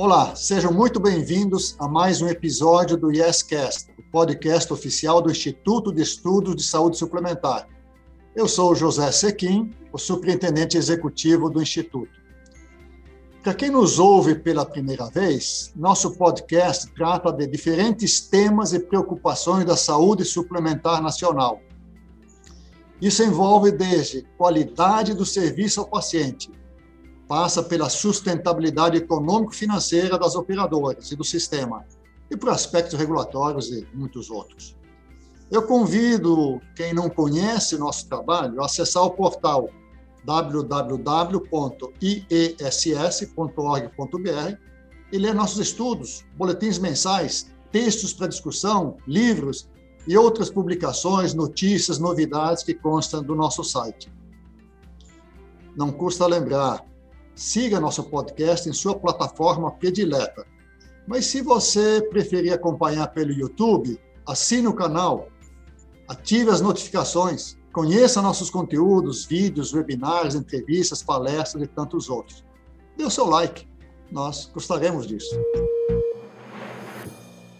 Olá, sejam muito bem-vindos a mais um episódio do YesCast, o podcast oficial do Instituto de Estudos de Saúde Suplementar. Eu sou José Sequim, o superintendente executivo do Instituto. Para quem nos ouve pela primeira vez, nosso podcast trata de diferentes temas e preocupações da saúde suplementar nacional. Isso envolve desde qualidade do serviço ao paciente, passa pela sustentabilidade econômico-financeira das operadoras e do sistema, e por aspectos regulatórios e muitos outros. Eu convido quem não conhece nosso trabalho a acessar o portal www.iess.org.br e ler nossos estudos, boletins mensais, textos para discussão, livros e outras publicações, notícias, novidades que constam do nosso site. Não custa lembrar, siga nosso podcast em sua plataforma predileta. Mas se você preferir acompanhar pelo YouTube, assine o canal, ative as notificações, conheça nossos conteúdos, vídeos, webinars, entrevistas, palestras e tantos outros. Dê o seu like, nós gostaremos disso.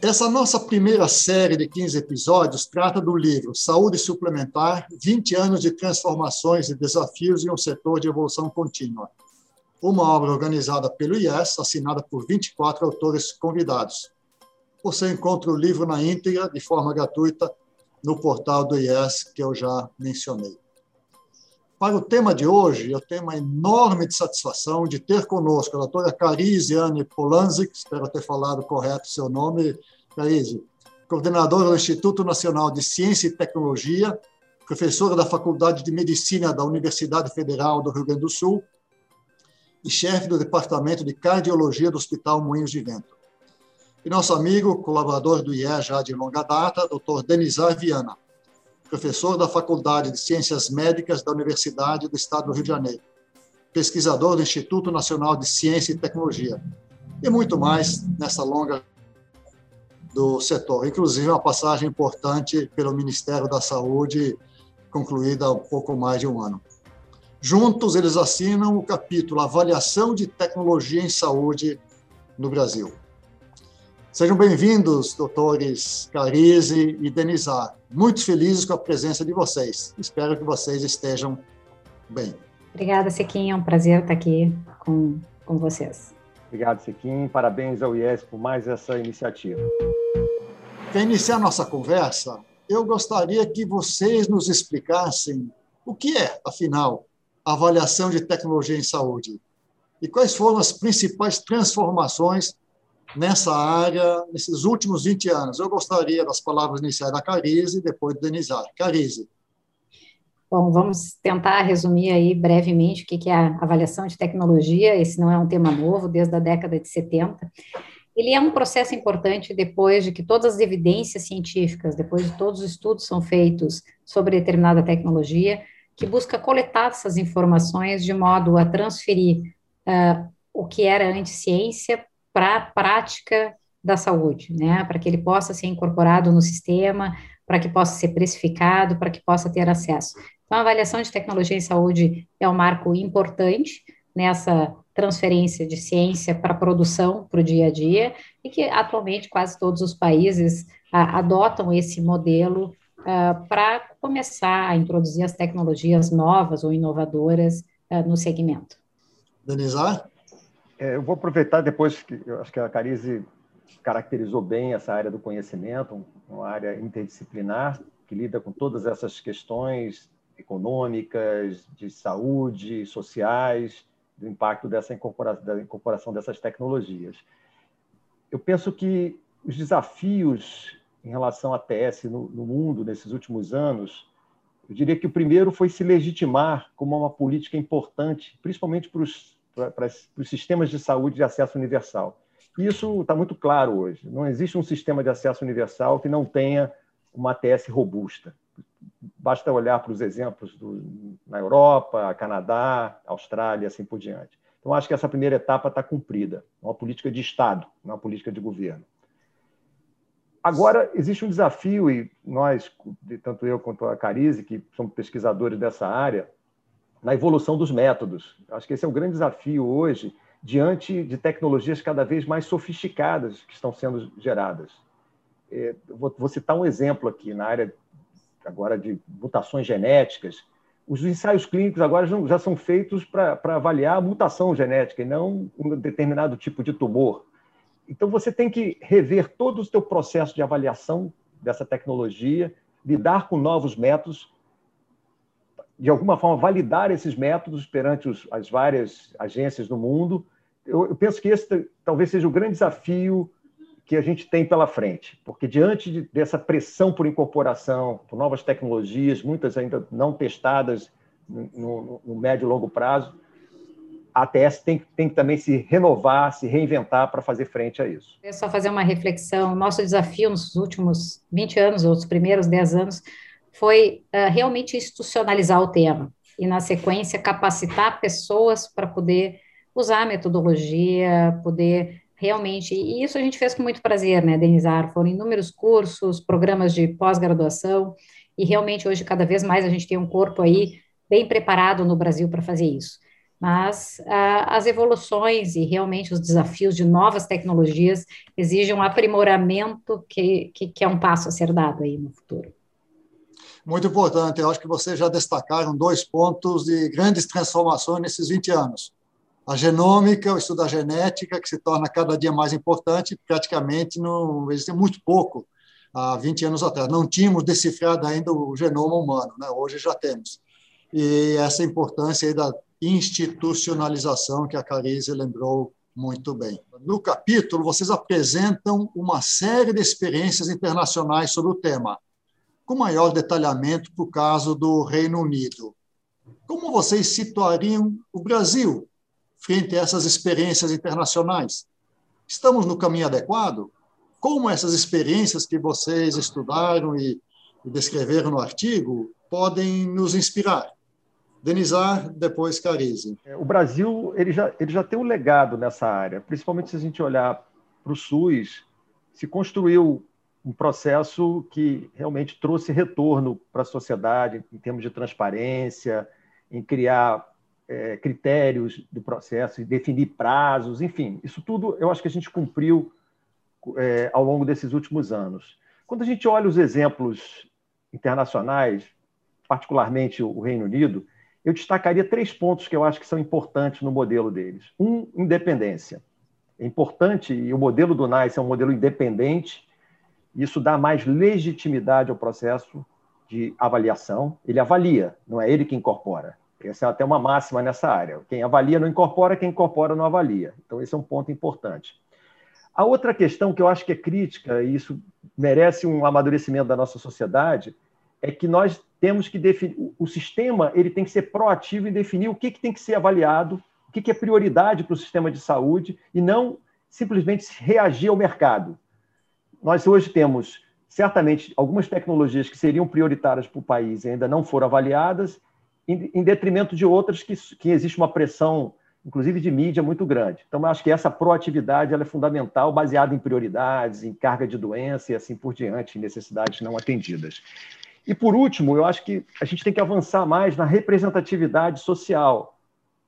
Essa nossa primeira série de 15 episódios trata do livro Saúde Suplementar: 20 anos de transformações e desafios em um setor de evolução contínua, uma obra organizada pelo IES, assinada por 24 autores convidados. Você encontra o livro na íntegra, de forma gratuita, no portal do IES, que eu já mencionei. Para o tema de hoje, eu tenho uma enorme satisfação de ter conosco a doutora Cariziane Polanzik, espero ter falado correto o seu nome, Carize, coordenadora do Instituto Nacional de Ciência e Tecnologia, professora da Faculdade de Medicina da Universidade Federal do Rio Grande do Sul, e chefe do Departamento de Cardiologia do Hospital Moinhos de Vento. E nosso amigo, colaborador do IE já de longa data, Dr. Denizar Viana, professor da Faculdade de Ciências Médicas da Universidade do Estado do Rio de Janeiro, pesquisador do Instituto Nacional de Ciência e Tecnologia, e muito mais nessa longa do setor, inclusive uma passagem importante pelo Ministério da Saúde, concluída há pouco mais de um ano. Juntos, eles assinam o capítulo Avaliação de Tecnologia em Saúde no Brasil. Sejam bem-vindos, doutores Carize e Denizar. Muito felizes com a presença de vocês. Espero que vocês estejam bem. Obrigada, Sequim. É um prazer estar aqui com, com vocês. Obrigado, Sequim. Parabéns ao IES por mais essa iniciativa. Para iniciar nossa conversa, eu gostaria que vocês nos explicassem o que é, afinal, avaliação de tecnologia em saúde? E quais foram as principais transformações nessa área nesses últimos 20 anos? Eu gostaria das palavras iniciais da Carize e depois do Denizar. Carize. Bom, vamos tentar resumir aí brevemente o que é a avaliação de tecnologia. Esse não é um tema novo, desde a década de 70. Ele é um processo importante depois de que todas as evidências científicas, depois de todos os estudos são feitos sobre determinada tecnologia, que busca coletar essas informações de modo a transferir uh, o que era antes ciência para a prática da saúde, né? Para que ele possa ser incorporado no sistema, para que possa ser precificado, para que possa ter acesso. Então, a avaliação de tecnologia em saúde é um marco importante nessa transferência de ciência para produção, para o dia a dia, e que atualmente quase todos os países a, adotam esse modelo uh, para começar a introduzir as tecnologias novas ou inovadoras uh, no segmento. Denizar? É, eu vou aproveitar depois que eu acho que a Carize caracterizou bem essa área do conhecimento, uma área interdisciplinar que lida com todas essas questões econômicas, de saúde, sociais, do impacto dessa incorporação, da incorporação dessas tecnologias. Eu penso que os desafios em relação à TS no, no mundo nesses últimos anos, eu diria que o primeiro foi se legitimar como uma política importante, principalmente para os, para, para os sistemas de saúde de acesso universal. Isso está muito claro hoje. Não existe um sistema de acesso universal que não tenha uma ATS robusta. Basta olhar para os exemplos do, na Europa, Canadá, Austrália, assim por diante. Então, acho que essa primeira etapa está cumprida. É uma política de Estado, não é uma política de governo. Agora, existe um desafio, e nós, tanto eu quanto a Carize, que somos pesquisadores dessa área, na evolução dos métodos. Acho que esse é o grande desafio hoje diante de tecnologias cada vez mais sofisticadas que estão sendo geradas. É, vou citar um exemplo aqui na área agora de mutações genéticas. Os ensaios clínicos agora já são feitos para avaliar a mutação genética e não um determinado tipo de tumor. Então, você tem que rever todo o seu processo de avaliação dessa tecnologia, lidar com novos métodos, de alguma forma validar esses métodos perante os, as várias agências do mundo. Eu, eu, penso que esse talvez seja o grande desafio que a gente tem pela frente, porque diante de, dessa pressão por incorporação, por novas tecnologias, muitas ainda não testadas no, no, no médio e longo prazo, a ATS tem, tem que também se renovar, se reinventar para fazer frente a isso. É só fazer uma reflexão. Nosso desafio nos últimos 20 anos, ou os primeiros 10 anos, foi uh, realmente institucionalizar o tema e, na sequência, capacitar pessoas para poder usar a metodologia, poder realmente, e isso a gente fez com muito prazer, né, Denizar? Foram inúmeros cursos, programas de pós-graduação, e realmente hoje, cada vez mais, a gente tem um corpo aí bem preparado no Brasil para fazer isso mas ah, as evoluções e realmente os desafios de novas tecnologias exigem um aprimoramento que, que, que, é um passo a ser dado aí no futuro. Muito importante, eu acho que vocês já destacaram dois pontos de grandes transformações nesses 20 anos. A genômica, o estudo da genética, que se torna cada dia mais importante, praticamente não existe muito pouco há 20 anos atrás. Não tínhamos decifrado ainda o genoma humano, né? hoje já temos. E essa importância da institucionalização que a Carize lembrou muito bem. No capítulo, vocês apresentam uma série de experiências internacionais sobre o tema, com maior detalhamento para o caso do Reino Unido. Como vocês situariam o Brasil frente a essas experiências internacionais? Estamos no caminho adequado? Como essas experiências que vocês estudaram e descreveram no artigo podem nos inspirar? Denizar, depois Carize. É, o Brasil ele já, ele já tem um legado nessa área, principalmente se a gente olhar para o SUS, se construiu um processo que realmente trouxe retorno para a sociedade em termos de transparência, em criar é, critérios do processo, definir prazos, enfim, isso tudo eu acho que a gente cumpriu é, ao longo desses últimos anos. Quando a gente olha os exemplos internacionais, particularmente o Reino Unido, eu destacaria três pontos que eu acho que são importantes no modelo deles. Um, independência. É importante, e o modelo do NICE é um modelo independente, isso dá mais legitimidade ao processo de avaliação. Ele avalia, não é ele que incorpora. Essa é até uma máxima nessa área. Quem avalia não incorpora, quem incorpora não avalia. Então, esse é um ponto importante. A outra questão que eu acho que é crítica, e isso merece um amadurecimento da nossa sociedade, é que nós temos que definir o sistema ele tem que ser proativo e definir o que, que tem que ser avaliado, o que, que é prioridade para o sistema de saúde e não simplesmente reagir ao mercado. Nós hoje temos certamente algumas tecnologias que seriam prioritárias para o país e ainda não foram avaliadas, em, detrimento de outras que, que existe uma pressão, inclusive de mídia, muito grande. Então, eu acho que essa proatividade ela é fundamental, baseada em prioridades, em carga de doença e assim por diante, necessidades não atendidas. E, por último, eu acho que a gente tem que avançar mais na representatividade social,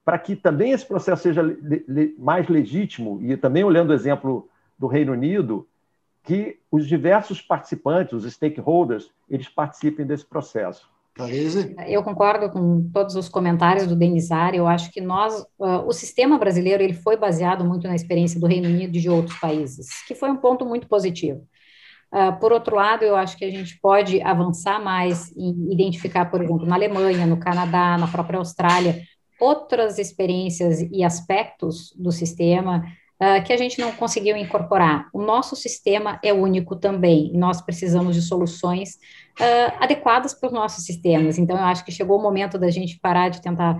para que também esse processo seja mais legítimo, e também olhando o exemplo do Reino Unido, que os diversos participantes, os stakeholders, eles participem desse processo. Eu concordo com todos os comentários do Denizar. Eu acho que nós, uh, o sistema brasileiro, ele foi baseado muito na experiência do Reino Unido e de outros países, que foi um ponto muito positivo. Uh, por outro lado, eu acho que a gente pode avançar mais em identificar, por exemplo, na Alemanha, no Canadá, na própria Austrália, outras experiências e aspectos do sistema uh, que a gente não conseguiu incorporar. O nosso sistema é único também, e nós precisamos de soluções uh, adequadas para os nossos sistemas. Então, eu acho que chegou o momento da gente parar de tentar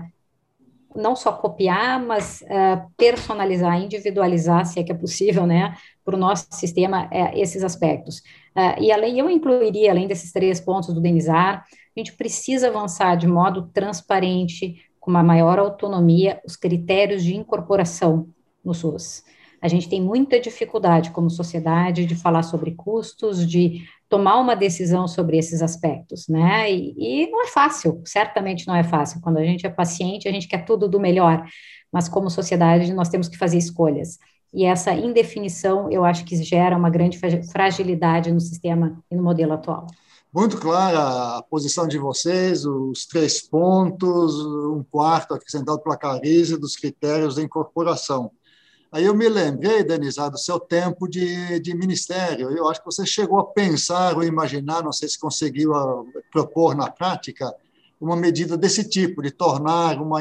não só copiar, mas uh, personalizar, individualizar, se é que é possível, né, para o nosso sistema, uh, esses aspectos. Uh, e além, eu incluiria, além desses três pontos do Denizar, a gente precisa avançar de modo transparente, com uma maior autonomia, os critérios de incorporação no SUS. A gente tem muita dificuldade como sociedade de falar sobre custos, de tomar uma decisão sobre esses aspectos, né? E, e, não é fácil, certamente não é fácil. Quando a gente é paciente, a gente quer tudo do melhor, mas como sociedade nós temos que fazer escolhas. E essa indefinição, eu acho que gera uma grande fragilidade no sistema e no modelo atual. Muito clara a posição de vocês, os três pontos, um quarto acrescentado pela Cariza dos critérios de incorporação. Aí eu me lembrei, Denisa, do seu tempo de, de ministério. Eu acho que você chegou a pensar ou imaginar, não sei se conseguiu ah, propor na prática, uma medida desse tipo, de tornar uma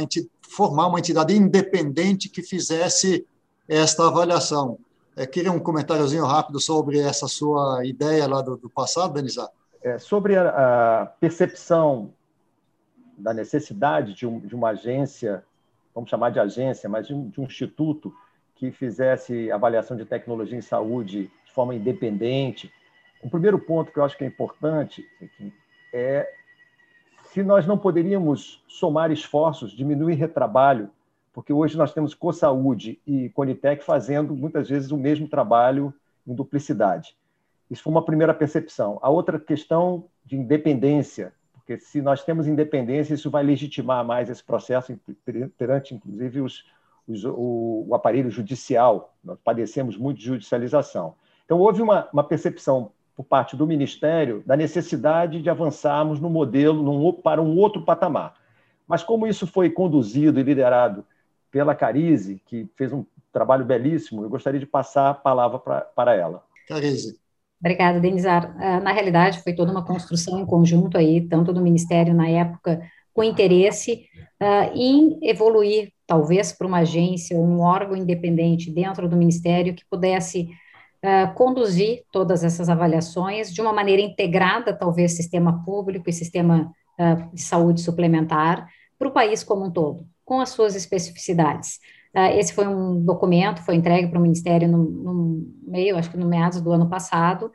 formar uma entidade independente que fizesse esta avaliação. É, queria um comentáriozinho rápido sobre essa sua ideia lá do, do passado, Denisa? É, sobre a, a, percepção da necessidade de, um, de, uma agência, vamos chamar de agência, mas de um, de um instituto que fizesse avaliação de tecnologia em saúde de forma independente. Um primeiro ponto que eu acho que é importante é se nós não poderíamos somar esforços, diminuir retrabalho, porque hoje nós temos CoSaúde e Conitec fazendo muitas vezes o mesmo trabalho em duplicidade. Isso foi uma primeira percepção. A outra questão de independência, porque se nós temos independência, isso vai legitimar mais esse processo perante, inclusive, os, os, o, o, aparelho judicial. Nós padecemos muito de judicialização. Então, houve uma, uma, percepção por parte do Ministério da necessidade de avançarmos no modelo num, para um outro patamar. Mas como isso foi conduzido e liderado pela Carize, que fez um trabalho belíssimo, eu gostaria de passar a palavra pra, para ela. Carize. Obrigada, Denizar. Ah, na realidade, foi toda uma construção em conjunto aí, tanto do Ministério na época, com interesse uh, em evoluir talvez para uma agência ou um órgão independente dentro do Ministério que pudesse uh, conduzir todas essas avaliações de uma maneira integrada, talvez sistema público e sistema uh, de saúde suplementar, para o país como um todo, com as suas especificidades. Esse foi um documento, foi entregue para o Ministério no, no, meio, acho que no meados do ano passado,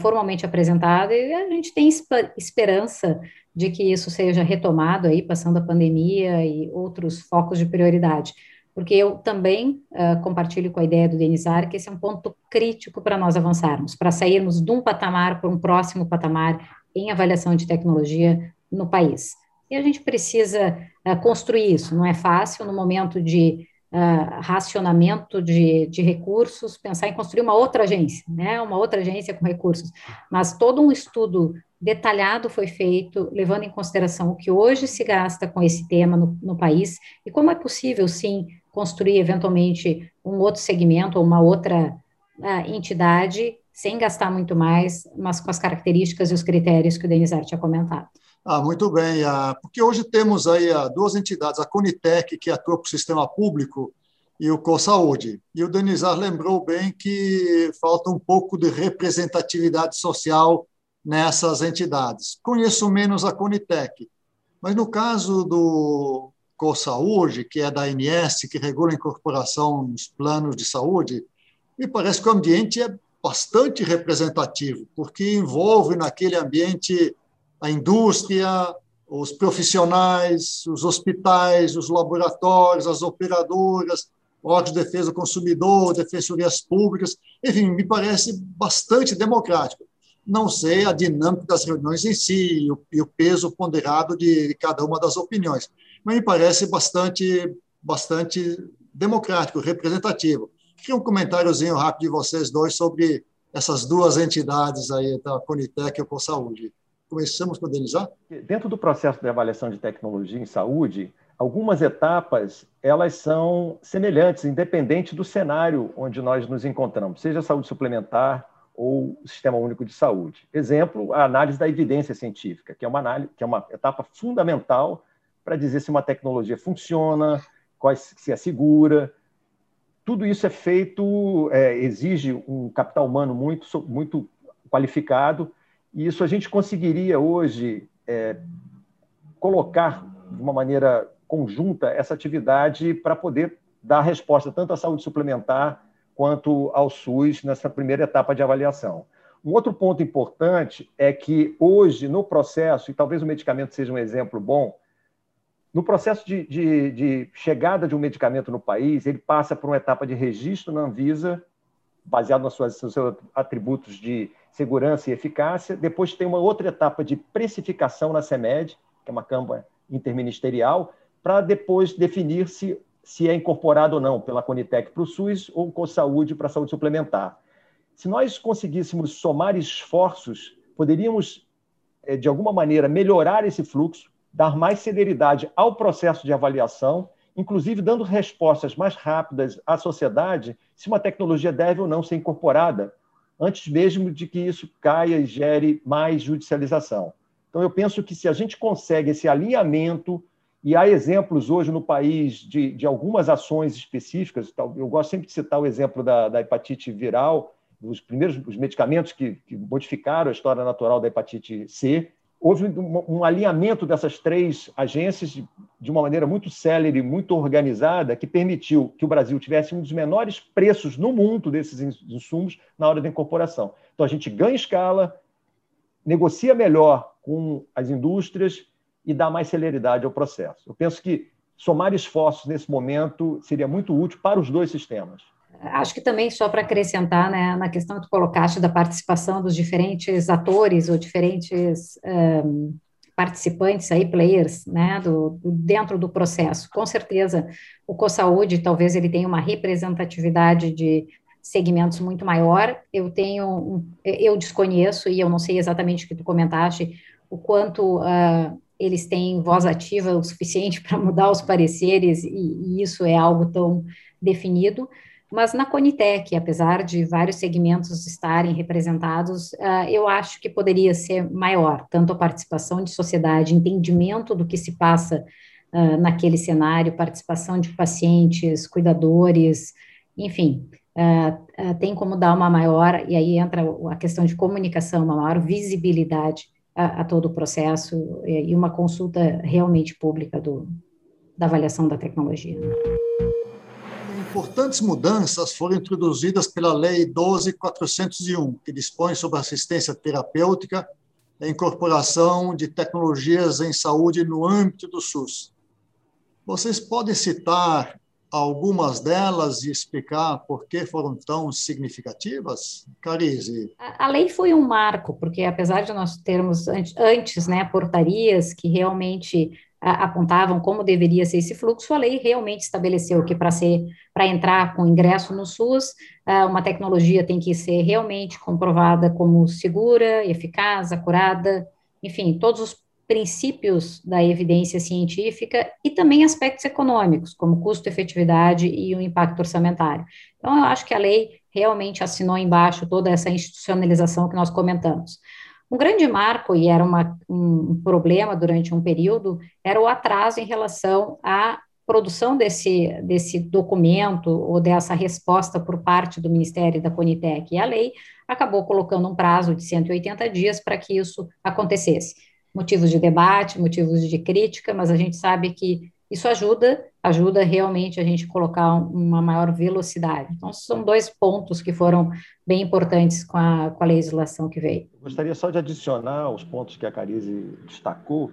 formalmente apresentado, e a gente tem esperança de que isso seja retomado aí, passando a pandemia e outros focos de prioridade. Porque eu também uh, compartilho com a ideia do Denizar que esse é um ponto crítico para nós avançarmos, para sairmos de um patamar para um próximo patamar em avaliação de tecnologia no país. E a gente precisa uh, construir isso, não é fácil no momento de uh, racionamento de, de recursos, pensar em construir uma outra agência, né, uma outra agência com recursos, mas todo um estudo detalhado foi feito, levando em consideração o que hoje se gasta com esse tema no, no país e como é possível, sim, construir eventualmente um outro segmento ou uma outra uh, entidade sem gastar muito mais, mas com as características e os critérios que o Denizar tinha comentado. Ah, muito bem, ah, porque hoje temos aí ah, duas entidades, a Conitec, que atua para o sistema público, e o CoSaúde. E o Denizar lembrou bem que falta um pouco de representatividade social nessas entidades. Conheço menos a Conitec, mas no caso do CoSaúde, que é da ANS, que regula a incorporação nos planos de saúde, me parece que o ambiente é bastante representativo, porque envolve naquele ambiente a indústria, os profissionais, os hospitais, os laboratórios, as operadoras, órgãos de defesa do consumidor, defensorias públicas, enfim, me parece bastante democrático. Não sei a dinâmica das reuniões em si e o, e o peso ponderado de, cada uma das opiniões, mas me parece bastante, bastante democrático, representativo. Queria um comentáriozinho rápido de vocês dois sobre essas duas entidades aí, da Conitec e o Saúde começamos com o Denizar? Dentro do processo de avaliação de tecnologia em saúde, algumas etapas elas são semelhantes, independente do cenário onde nós nos encontramos, seja saúde suplementar ou Sistema Único de Saúde. Exemplo, a análise da evidência científica, que é uma, análise, que é uma etapa fundamental para dizer se uma tecnologia funciona, se é segura. Tudo isso é feito, é, exige um capital humano muito, muito qualificado e isso a gente conseguiria hoje é, colocar de uma maneira conjunta essa atividade para poder dar resposta tanto à saúde suplementar quanto ao SUS nessa primeira etapa de avaliação. Um outro ponto importante é que hoje, no processo, e talvez o medicamento seja um exemplo bom, no processo de, de, de chegada de um medicamento no país, ele passa por uma etapa de registro na Anvisa, baseado nos seus, nos seus atributos de segurança e eficácia. Depois tem uma outra etapa de precificação na CEMED, que é uma Câmara interministerial, para depois definir se, se é incorporado ou não pela Conitec para o SUS ou com saúde para a saúde suplementar. Se nós conseguíssemos somar esforços, poderíamos, eh, de alguma maneira, melhorar esse fluxo, dar mais celeridade ao processo de avaliação, inclusive dando respostas mais rápidas à sociedade se uma tecnologia deve ou não ser incorporada, antes mesmo de que isso caia e gere mais judicialização. Então, eu penso que se a gente consegue esse alinhamento, e há exemplos hoje no país de, de algumas ações específicas, eu gosto sempre de citar o exemplo da, da hepatite viral, os primeiros os medicamentos que, que, modificaram a história natural da hepatite C. Houve um, um alinhamento dessas três agências de, de uma maneira muito célere, muito organizada, que permitiu que o Brasil tivesse um dos menores preços no mundo desses insumos na hora da incorporação. Então, a gente ganha escala, negocia melhor com as indústrias e dá mais celeridade ao processo. Eu penso que somar esforços nesse momento seria muito útil para os dois sistemas. Acho que também, só para acrescentar, né, na questão que tu colocaste da participação dos diferentes atores ou diferentes um, participantes aí, players, né, do, dentro do processo. Com certeza, o CoSaúde, talvez ele tenha uma representatividade de segmentos muito maior. Eu tenho, eu desconheço e eu não sei exatamente o que tu comentaste, o quanto uh, eles têm voz ativa o suficiente para mudar os pareceres e, e isso é algo tão definido. Mas na Conitec, apesar de vários segmentos estarem representados, uh, eu acho que poderia ser maior, tanto a participação de sociedade, entendimento do que se passa uh, naquele cenário, participação de pacientes, cuidadores, enfim, uh, tem como dar uma maior, e aí entra a questão de comunicação, uma maior visibilidade a, a todo o processo e, e uma consulta realmente pública do, da avaliação da tecnologia importantes mudanças foram introduzidas pela Lei 12.401, que dispõe sobre assistência terapêutica e incorporação de tecnologias em saúde no âmbito do SUS. Vocês podem citar algumas delas e explicar por que foram tão significativas? Carize. A, a lei foi um marco, porque apesar de nós termos antes né, portarias que realmente apontavam como deveria ser esse fluxo, a lei realmente estabeleceu que para ser para entrar com ingresso no SUS, uma tecnologia tem que ser realmente comprovada como segura, eficaz, acurada, enfim, todos os princípios da evidência científica e também aspectos econômicos, como custo-efetividade e o impacto orçamentário. Então, eu acho que a lei realmente assinou embaixo toda essa institucionalização que nós comentamos. Um grande marco, e era uma, um problema durante um período, era o atraso em relação à produção desse, desse documento ou dessa resposta por parte do Ministério da Conitec. E a lei acabou colocando um prazo de 180 dias para que isso acontecesse. Motivos de debate, motivos de crítica, mas a gente sabe que isso ajuda, ajuda realmente a gente colocar uma maior velocidade. Então, são dois pontos que foram bem importantes com a, com a legislação que veio. Gostaria só de adicionar os pontos que a Carize destacou.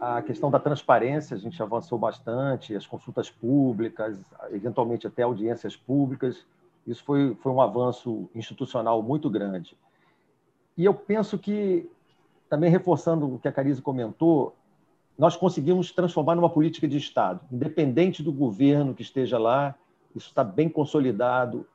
A questão da transparência, a gente avançou bastante, as consultas públicas, eventualmente até audiências públicas. Isso foi, foi um avanço institucional muito grande. E eu penso que, também reforçando o que a Carize comentou, nós conseguimos transformar numa política de Estado, independente do governo que esteja lá, isso está bem consolidado,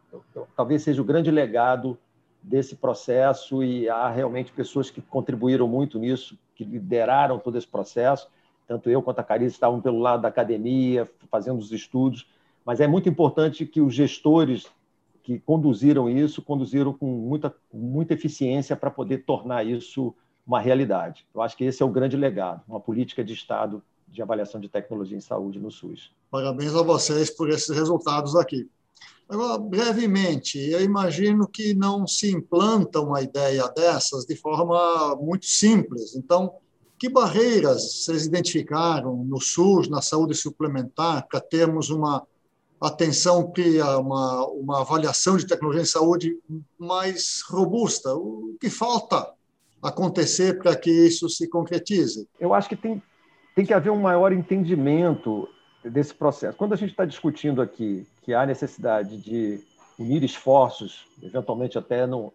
talvez seja o grande legado desse processo e há realmente pessoas que contribuíram muito nisso, que lideraram todo esse processo, tanto eu quanto a Carice estavam pelo lado da academia, fazendo os estudos, mas é muito importante que os gestores que conduziram isso, conduziram com muita, muita eficiência para poder tornar isso uma realidade. Eu acho que esse é o grande legado, uma política de Estado de avaliação de tecnologia em saúde no SUS. Parabéns a vocês por esses resultados aqui. Agora, brevemente, eu imagino que não se implanta uma ideia dessas de forma muito simples. Então, que barreiras vocês identificaram no SUS, na saúde suplementar, para termos uma atenção, uma, uma avaliação de tecnologia em saúde mais robusta? O que falta acontecer para que isso se concretize? Eu acho que tem, tem que haver um maior entendimento desse processo. Quando a gente está discutindo aqui que há necessidade de unir esforços, eventualmente até no,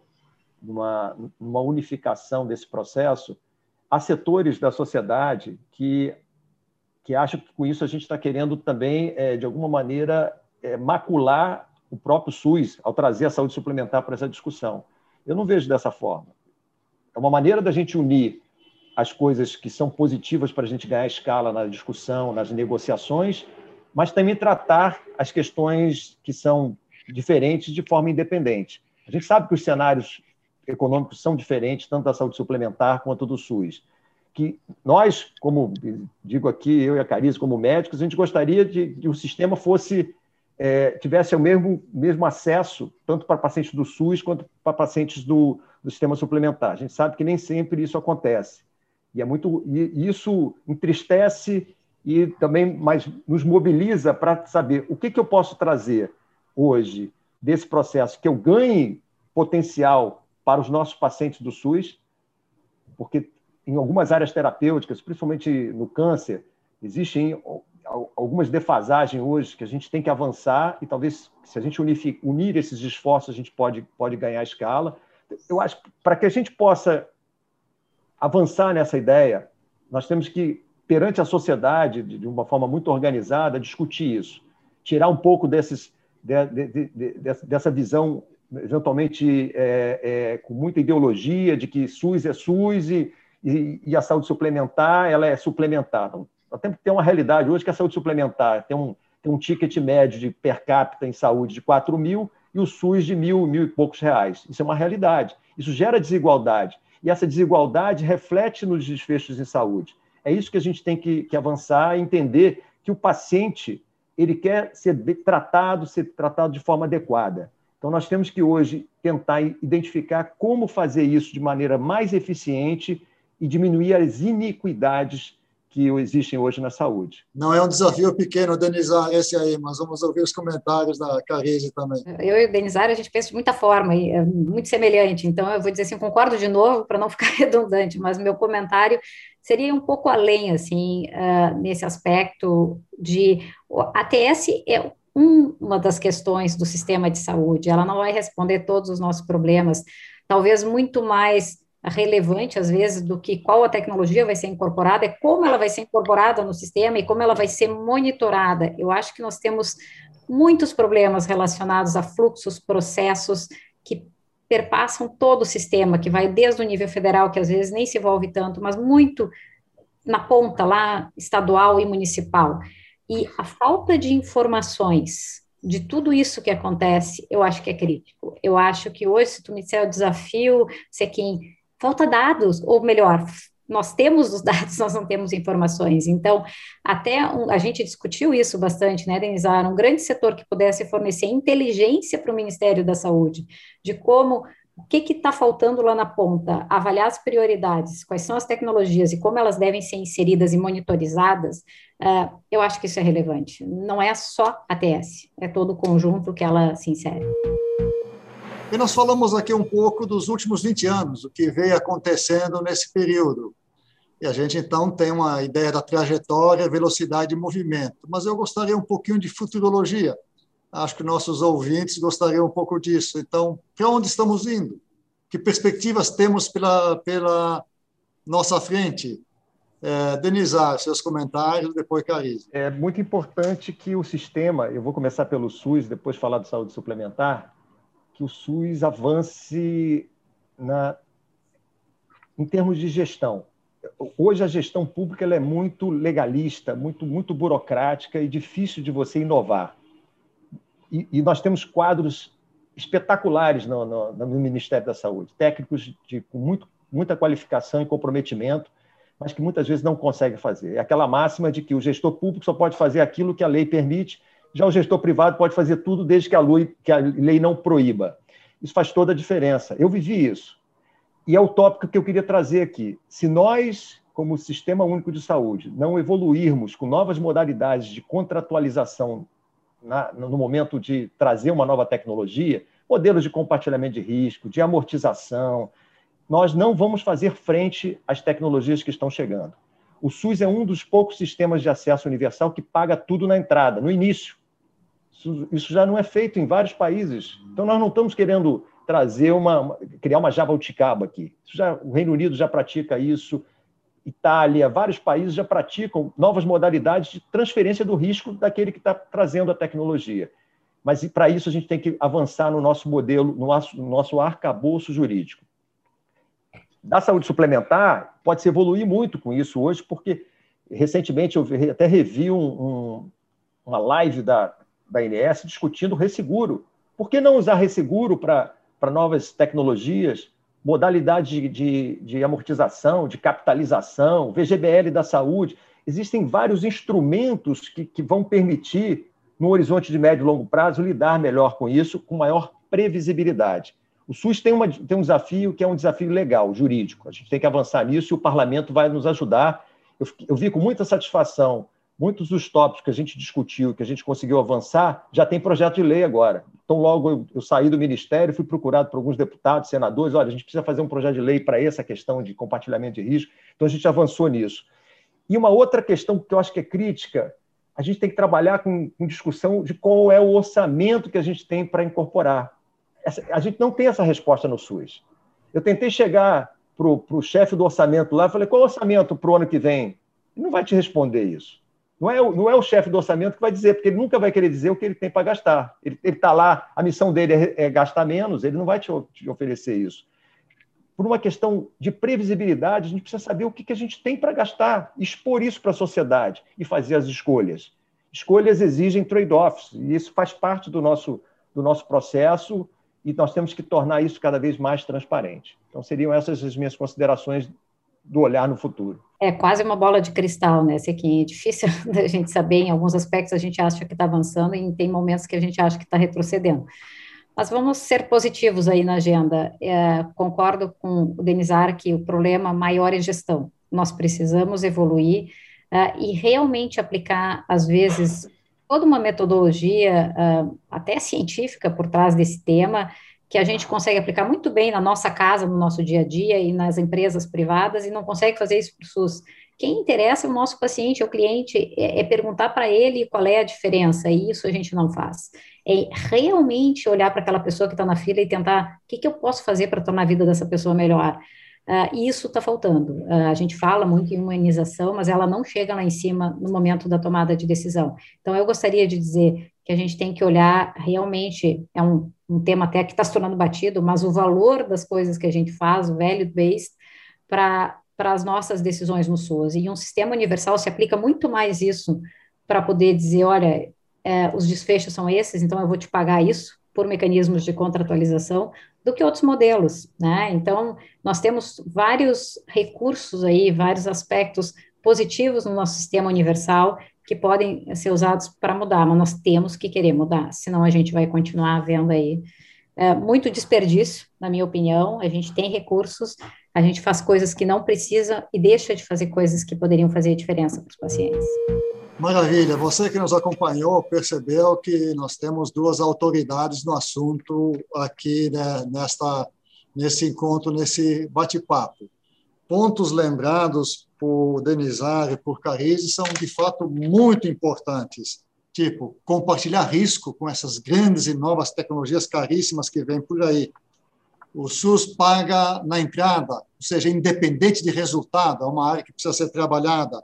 numa, numa unificação desse processo, há setores da sociedade que, que acham que com isso a gente está querendo também, é, de alguma maneira, é, macular o próprio SUS ao trazer a saúde suplementar para essa discussão. Eu não vejo dessa forma. É uma maneira da gente unir as coisas que são positivas para a gente ganhar escala na discussão, nas negociações, mas também tratar as questões que são diferentes de forma independente. A gente sabe que os cenários econômicos são diferentes, tanto da saúde suplementar quanto do SUS. Que nós, como digo aqui, eu e a Carice, como médicos, a gente gostaria de que o sistema fosse é, tivesse o mesmo, mesmo acesso, tanto para pacientes do SUS quanto para pacientes do, do sistema suplementar. A gente sabe que nem sempre isso acontece. E é muito e isso entristece e também mais nos mobiliza para saber o que, que eu posso trazer hoje desse processo que eu ganhe potencial para os nossos pacientes do SUS, porque em algumas áreas terapêuticas, principalmente no câncer, existem algumas defasagens hoje que a gente tem que avançar e talvez se a gente unir, esses esforços a gente pode, pode ganhar escala. Eu acho que para que a gente possa avançar nessa ideia, nós temos que, perante a sociedade, de uma forma muito organizada, discutir isso. Tirar um pouco desses, de, de, de, dessa visão, eventualmente é, é, com muita ideologia, de que SUS é SUS e, e, e a saúde suplementar ela é suplementar. Então, nós temos que ter uma realidade hoje que a saúde suplementar tem um, tem um ticket médio de per capita em saúde de 4 mil e o SUS de mil, mil e poucos reais. Isso é uma realidade. Isso gera desigualdade. E essa desigualdade reflete nos desfechos em saúde. É isso que a gente tem que, que avançar e entender que o paciente ele quer ser tratado, ser tratado de forma adequada. Então, nós temos que hoje tentar identificar como fazer isso de maneira mais eficiente e diminuir as iniquidades que existem hoje na saúde. Não é um desafio pequeno, Denizar, esse aí, mas vamos ouvir os comentários da Carise também. Eu e o Denizar, a gente pensa de muita forma, e é muito semelhante, então eu vou dizer assim, concordo de novo, para não ficar redundante, mas meu comentário seria um pouco além, assim, uh, nesse aspecto de... A ATS é um, uma das questões do sistema de saúde, ela não vai responder todos os nossos problemas, talvez muito mais relevante, às vezes, do que qual a tecnologia vai ser incorporada, é como ela vai ser incorporada no sistema e como ela vai ser monitorada. Eu acho que nós temos muitos problemas relacionados a fluxos, processos que perpassam todo o sistema, que vai desde o nível federal, que às vezes nem se envolve tanto, mas muito na ponta lá, estadual e municipal. E a falta de informações de tudo isso que acontece, eu acho que é crítico. Eu acho que hoje, se tu me disser o desafio, ser quem falta dados, ou melhor, nós temos os dados, nós não temos informações. Então, até um, a gente discutiu isso bastante, né, Denizar? Um grande setor que pudesse fornecer inteligência para o Ministério da Saúde, de como o que está faltando lá na ponta, avaliar as prioridades, quais são as tecnologias e como elas devem ser inseridas e monitorizadas, uh, eu acho que isso é relevante. Não é só a TS, é todo o conjunto que ela se insere. E nós falamos aqui um pouco dos últimos 20 anos, o que veio acontecendo nesse período. E a gente, então, tem uma ideia da trajetória, velocidade e movimento. Mas eu gostaria um pouquinho de futurologia. Acho que nossos ouvintes gostariam um pouco disso. Então, para onde estamos indo? Que perspectivas temos pela, pela nossa frente? É, Denizar, seus comentários, depois Carize. É muito importante que o sistema, eu vou começar pelo SUS, depois falar de saúde suplementar, que o SUS avance na, em termos de gestão. Hoje a gestão pública é muito legalista, muito, muito burocrática e difícil de você inovar. E, e nós temos quadros espetaculares no, no, no, Ministério da Saúde, técnicos de, com muito, muita qualificação e comprometimento, mas que muitas vezes não conseguem fazer. É aquela máxima de que o gestor público só pode fazer aquilo que a lei permite já o gestor privado pode fazer tudo desde que a lei, que a lei não proíba. Isso faz toda a diferença. Eu vivi isso. E é o tópico que eu queria trazer aqui. Se nós, como Sistema Único de Saúde, não evoluirmos com novas modalidades de contratualização na, no momento de trazer uma nova tecnologia, modelos de compartilhamento de risco, de amortização, nós não vamos fazer frente às tecnologias que estão chegando. O SUS é um dos poucos sistemas de acesso universal que paga tudo na entrada, no início. Isso, isso já não é feito em vários países. Então, nós não estamos querendo trazer uma, criar uma jabuticaba aqui. Já, o Reino Unido já pratica isso, Itália, vários países já praticam novas modalidades de transferência do risco daquele que está trazendo a tecnologia. Mas para isso a gente tem que avançar no nosso modelo, no nosso, no nosso arcabouço jurídico. Da saúde suplementar, pode-se evoluir muito com isso hoje, porque recentemente eu até revi um, um, uma live da, da INS discutindo resseguro. Por que não usar resseguro para novas tecnologias, modalidades de, de, de amortização, de capitalização, VGBL da saúde? Existem vários instrumentos que, que vão permitir, no horizonte de médio e longo prazo, lidar melhor com isso, com maior previsibilidade. O SUS tem, uma, tem um desafio que é um desafio legal, jurídico. A gente tem que avançar nisso e o parlamento vai nos ajudar. Eu, eu vi com muita satisfação muitos dos tópicos que a gente discutiu, que a gente conseguiu avançar, já tem projeto de lei agora. Então, logo eu, eu saí do ministério, fui procurado por alguns deputados, senadores, olha, a gente precisa fazer um projeto de lei para essa questão de compartilhamento de risco. Então, a gente avançou nisso. E uma outra questão que eu acho que é crítica, a gente tem que trabalhar com, com discussão de qual é o orçamento que a gente tem para incorporar. Essa, a gente não tem essa resposta no SUS. Eu tentei chegar para o chefe do orçamento lá, falei, qual é o orçamento para o ano que vem? Ele não vai te responder isso. Não é, não é o chefe do orçamento que vai dizer, porque ele nunca vai querer dizer o que ele tem para gastar. Ele está lá, a missão dele é, é, gastar menos, ele não vai te, te, oferecer isso. Por uma questão de previsibilidade, a gente precisa saber o que, que a gente tem para gastar, expor isso para a sociedade e fazer as escolhas. Escolhas exigem trade-offs, e isso faz parte do nosso, do nosso processo, e nós temos que tornar isso cada vez mais transparente. Então, seriam essas as minhas considerações do olhar no futuro. É quase uma bola de cristal, né, Sequinha? É difícil da gente saber, em alguns aspectos a gente acha que está avançando e tem momentos que a gente acha que está retrocedendo. Mas vamos ser positivos aí na agenda. É, concordo com o Denizar que o problema maior é gestão. Nós precisamos evoluir uh, e realmente aplicar, às vezes, toda uma metodologia, uh, até científica, por trás desse tema, que a gente consegue aplicar muito bem na nossa casa, no nosso dia a dia e nas empresas privadas e não consegue fazer isso para o SUS. Quem interessa é o nosso paciente, é o cliente, é, é perguntar para ele qual é a diferença, e isso a gente não faz. É realmente olhar para aquela pessoa que está na fila e tentar o que, que eu posso fazer para tornar a vida dessa pessoa melhor. Uh, isso está faltando. Uh, a gente fala muito em humanização, mas ela não chega lá em cima no momento da tomada de decisão. Então, eu gostaria de dizer que a gente tem que olhar realmente, é um, um tema até que está se tornando batido, mas o valor das coisas que a gente faz, o value-based, para as nossas decisões no SUAS. E um sistema universal se aplica muito mais isso para poder dizer, olha, é, os desfechos são esses, então eu vou te pagar isso por mecanismos de contratualização, do que outros modelos, né? Então, nós temos vários recursos aí, vários aspectos positivos no nosso sistema universal que podem ser usados para mudar, mas nós temos que querer mudar, senão a gente vai continuar vendo aí é, muito desperdício, na minha opinião. A gente tem recursos, a gente faz coisas que não precisa e deixa de fazer coisas que poderiam fazer diferença para os pacientes. Maravilha. Você que nos acompanhou percebeu que nós temos duas autoridades no assunto aqui né, nesta nesse encontro, nesse bate-papo. Pontos lembrados por Denizar por Carize são de fato muito importantes. Tipo, compartilhar risco com essas grandes e novas tecnologias caríssimas que vêm por aí. O SUS paga na entrada, ou seja, independente de resultado, é uma área que precisa ser trabalhada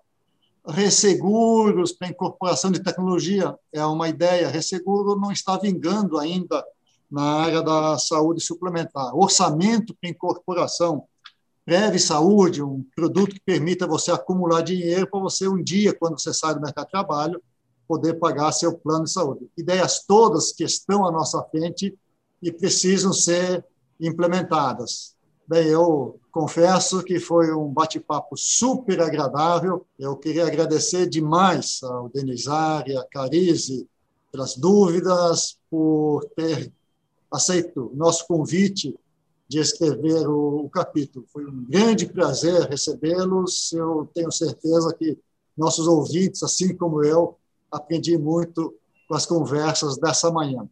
resseguros para incorporação de tecnologia é uma ideia. Resseguro não está vingando ainda na área da saúde suplementar. Orçamento para incorporação, Breve Saúde, um produto que permita você acumular dinheiro para você um dia, quando você sai do mercado de trabalho, poder pagar seu plano de saúde. Ideias todas que estão à nossa frente e precisam ser implementadas. Bem, eu confesso que foi um bate-papo super agradável. Eu queria agradecer demais ao Denizar e a Carize pelas dúvidas, por ter aceito nosso convite de escrever o, o capítulo. Foi um grande prazer recebê-los. Eu tenho certeza que nossos ouvintes, assim como eu, aprendi muito com as conversas dessa manhã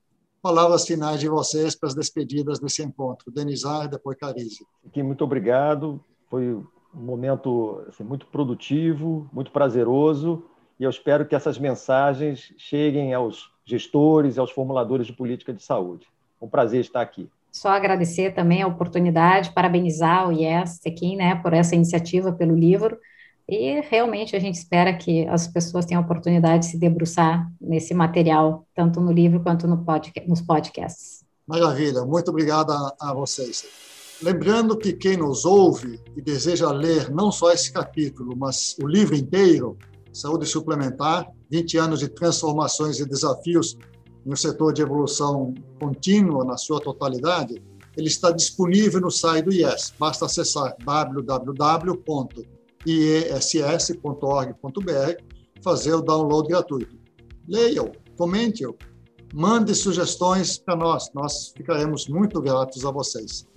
palavras finais de vocês para as despedidas desse encontro. Denizar depois Carize. Muito obrigado. Foi um momento assim, muito produtivo, muito prazeroso, e eu espero que essas mensagens cheguem aos gestores e aos formuladores de política de saúde. Um prazer estar aqui. Só agradecer também a oportunidade, parabenizar o IES aqui, né, por essa iniciativa, pelo livro, e realmente a gente espera que as pessoas tenham a oportunidade de se debruçar nesse material, tanto no livro quanto no podcast, nos podcasts. Maravilha, muito obrigado a, a vocês. Lembrando que quem nos ouve e deseja ler não só esse capítulo, mas o livro inteiro, Saúde Suplementar, 20 anos de transformações e desafios no setor de evolução contínua na sua totalidade, ele está disponível no site do IES. Basta acessar www.iess.org.br, fazer o download gratuito. Leia-o, comente-o, mande sugestões para nós, nós ficaremos muito gratos a vocês.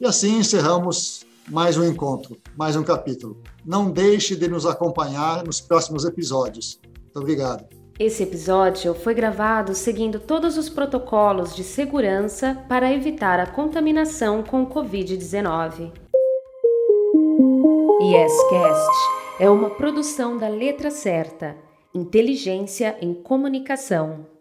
E assim encerramos mais um encontro, mais um capítulo. Não deixe de nos acompanhar nos próximos episódios. Muito obrigado. Esse episódio foi gravado seguindo todos os protocolos de segurança para evitar a contaminação com o Covid-19. YesCast é uma produção da Letra Certa, Inteligência em Comunicação.